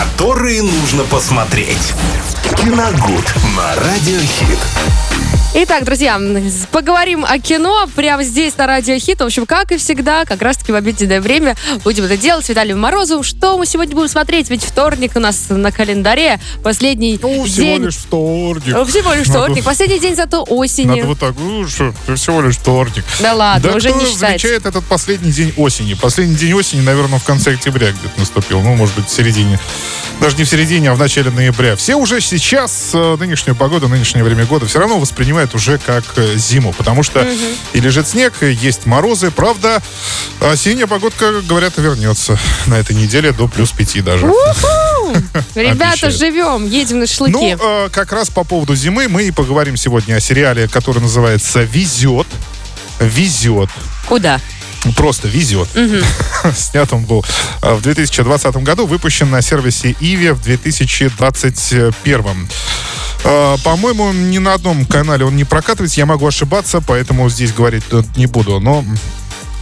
которые нужно посмотреть. Киногуд на Радиохит. Итак, друзья, поговорим о кино прямо здесь, на Радио Хит. В общем, как и всегда, как раз-таки в обеденное время будем это делать с Виталием Морозовым. Что мы сегодня будем смотреть? Ведь вторник у нас на календаре. Последний Ну, всего день... лишь вторник. Ну, Всего лишь Надо- вторник. Последний день зато осени. Надо вот так, ну что, всего лишь вторник. Да ладно, да уже кто не считается. замечает этот последний день осени? Последний день осени, наверное, в конце октября где-то наступил. Ну, может быть, в середине. Даже не в середине, а в начале ноября. Все уже сейчас э, нынешнюю погоду, нынешнее время года все равно воспринимают уже как э, зиму. Потому что и лежит снег, и есть морозы. Правда, осенняя погодка, говорят, вернется на этой неделе до плюс пяти даже. У-ху! Ребята, живем, едем на шашлыки. Ну, э, как раз по поводу зимы мы и поговорим сегодня о сериале, который называется «Везет». «Везет». Куда? Просто везет. Снят он был э, в 2020 году, выпущен на сервисе Иви в 2021. Э, По-моему, ни на одном канале он не прокатывается. Я могу ошибаться, поэтому здесь говорить не буду. Но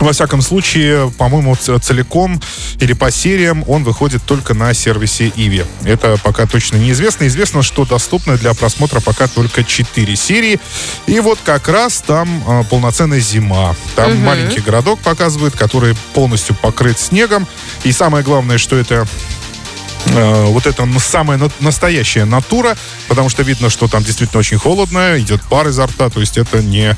во всяком случае, по-моему, целиком или по сериям он выходит только на сервисе Иви. Это пока точно неизвестно. Известно, что доступно для просмотра пока только 4 серии. И вот как раз там э, полноценная зима. Там маленький городок показывает, который полностью покрыт снегом. И самое главное, что это э, вот это самая на- настоящая натура, потому что видно, что там действительно очень холодно, идет пар изо рта, то есть это не,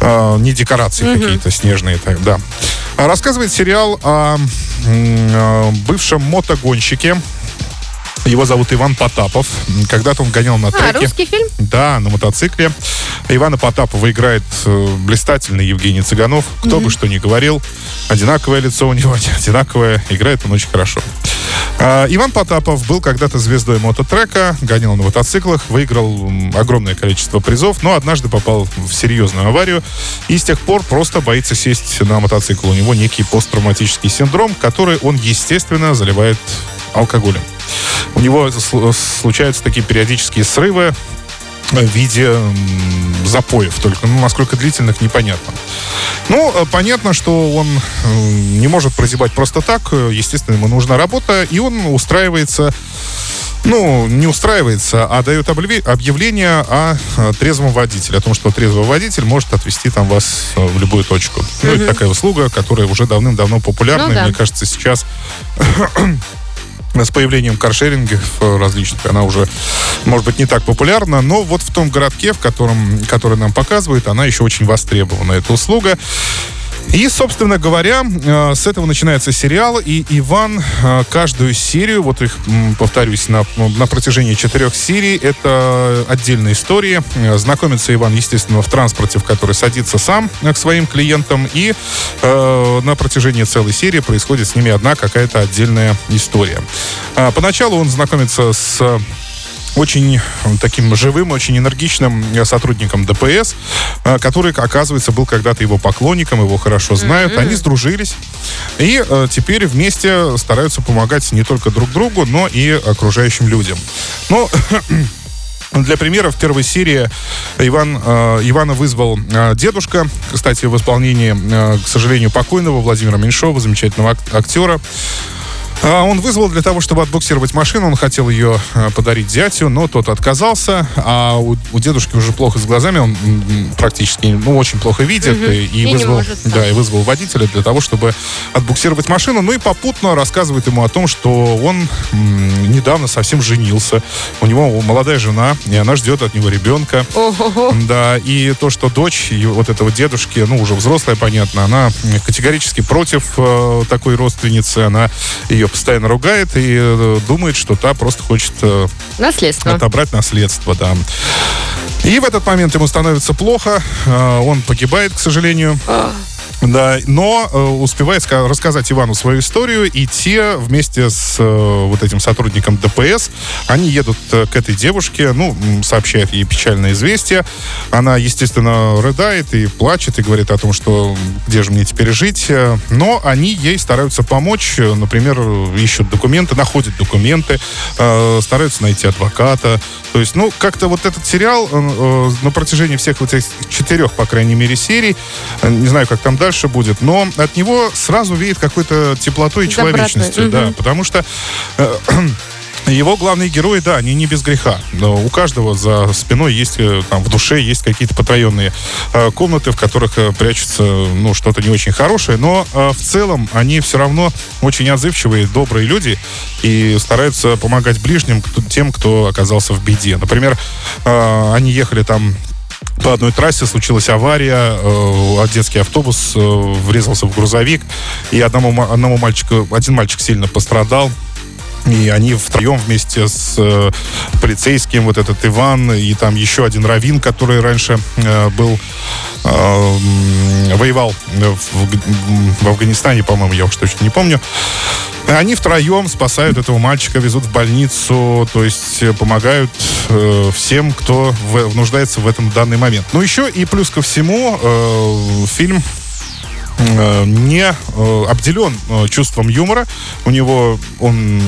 э, не декорации какие-то снежные. так, да. А Рассказывает сериал о э, бывшем мотогонщике. Его зовут Иван Потапов. Когда-то он гонял на А, треке. русский фильм? Да, на мотоцикле. Ивана Потапова играет э, блистательный Евгений Цыганов. Кто бы что ни говорил, одинаковое лицо у него, одинаковое. Играет он очень хорошо. А, Иван Потапов был когда-то звездой мототрека, гонял на мотоциклах, выиграл огромное количество призов, но однажды попал в серьезную аварию и с тех пор просто боится сесть на мотоцикл. У него некий посттравматический синдром, который он, естественно, заливает алкоголем. У него сл- случаются такие периодические срывы, в виде запоев только. Ну, насколько длительных, непонятно. Ну, э, понятно, что он э, не может прозябать просто так. Э, Естественно, ему нужна работа, и он устраивается ну, не устраивается, а дает объявление о трезвом водителе, о том, что трезвый водитель может отвезти там вас в любую точку. Ну, это такая услуга, которая уже давным-давно популярна. Ну да. Мне кажется, сейчас с появлением каршерингов различных, она уже, может быть, не так популярна, но вот в том городке, в котором, который нам показывает, она еще очень востребована, эта услуга. И, собственно говоря, э, с этого начинается сериал, и Иван э, каждую серию, вот их, повторюсь, на, на протяжении четырех серий, это отдельная история. Э, Знакомится Иван, естественно, в транспорте, в который садится сам к своим клиентам, и э, на протяжении целой серии происходит с ними одна какая-то отдельная история. Поначалу он знакомится с очень таким живым, очень энергичным э, сотрудником ДПС, э, который, оказывается, был когда-то его поклонником, его хорошо знают. Они сдружились и э, теперь вместе стараются помогать не только друг другу, но и окружающим людям. Ну, для примера, в первой серии Иван, э, Ивана вызвал э, дедушка, кстати, в исполнении, э, к сожалению, покойного Владимира Меньшова, замечательного ак- актера. А, Он вызвал для того, чтобы отбуксировать машину. Он хотел ее э, подарить зятю, но тот отказался. А у, у дедушки уже плохо с глазами, он практически, ну, очень плохо видит. И, и И вызвал, да, и вызвал водителя для того, чтобы отбуксировать машину. Ну и попутно рассказывает ему о том, что он недавно совсем женился. У него молодая жена, и она ждет от него ребенка. Ого-го. Да, и то, что дочь и вот этого дедушки, ну, уже взрослая, понятно, она категорически против э, такой родственницы, она ее постоянно ругает и э, думает, что та просто хочет э, Наследство. отобрать наследство, да. И в этот момент ему становится плохо, э, он погибает, к сожалению. Да, но э, успевает ска- рассказать Ивану свою историю, и те вместе с э, вот этим сотрудником ДПС, они едут э, к этой девушке, ну, м, сообщают ей печальное известие. Она, естественно, рыдает и плачет, и говорит о том, что где же мне теперь жить. Э, Но они ей стараются помочь, э, например, ищут документы, находят документы, э, стараются найти адвоката. То есть, ну, как-то вот этот сериал э, на протяжении всех вот этих четырех, по крайней мере, серий, э, не знаю, как там дальше будет, но от него сразу веет какой-то теплотой и человечностью, да, потому что э, Его главные герои, да, они не без греха. Но у каждого за спиной есть, э, там, в душе есть какие-то потаенные э, комнаты, в которых э, прячется, ну, что-то не очень хорошее. Но э, в целом они все равно очень отзывчивые, добрые люди и стараются помогать ближним, тем, кто оказался в беде. Например, э, они ехали там по одной трассе случилась авария, э, детский автобус э, врезался в грузовик, и одному, одному мальчику, один мальчик сильно пострадал. И они втроем вместе с э, полицейским, вот этот Иван, и там еще один Равин, который раньше э, был, э, воевал в, Г- в Афганистане, по-моему, я уж точно не помню. Они втроем спасают этого мальчика, везут в больницу, то есть э, помогают э, всем, кто в- нуждается в этом данный момент. Ну, еще и плюс ко всему, э, фильм э, не э, обделен э, чувством юмора. У него, он,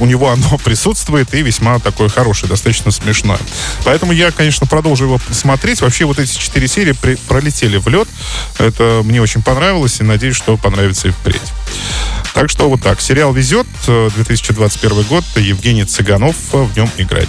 у него оно присутствует и весьма такое хорошее, достаточно смешное. Поэтому я, конечно, продолжу его смотреть. Вообще вот эти четыре серии при- пролетели в лед. Это мне очень понравилось и надеюсь, что понравится и впредь. Так что вот так. Сериал «Везет», э, 2021 год. Евгений Цыганов э, в нем играет.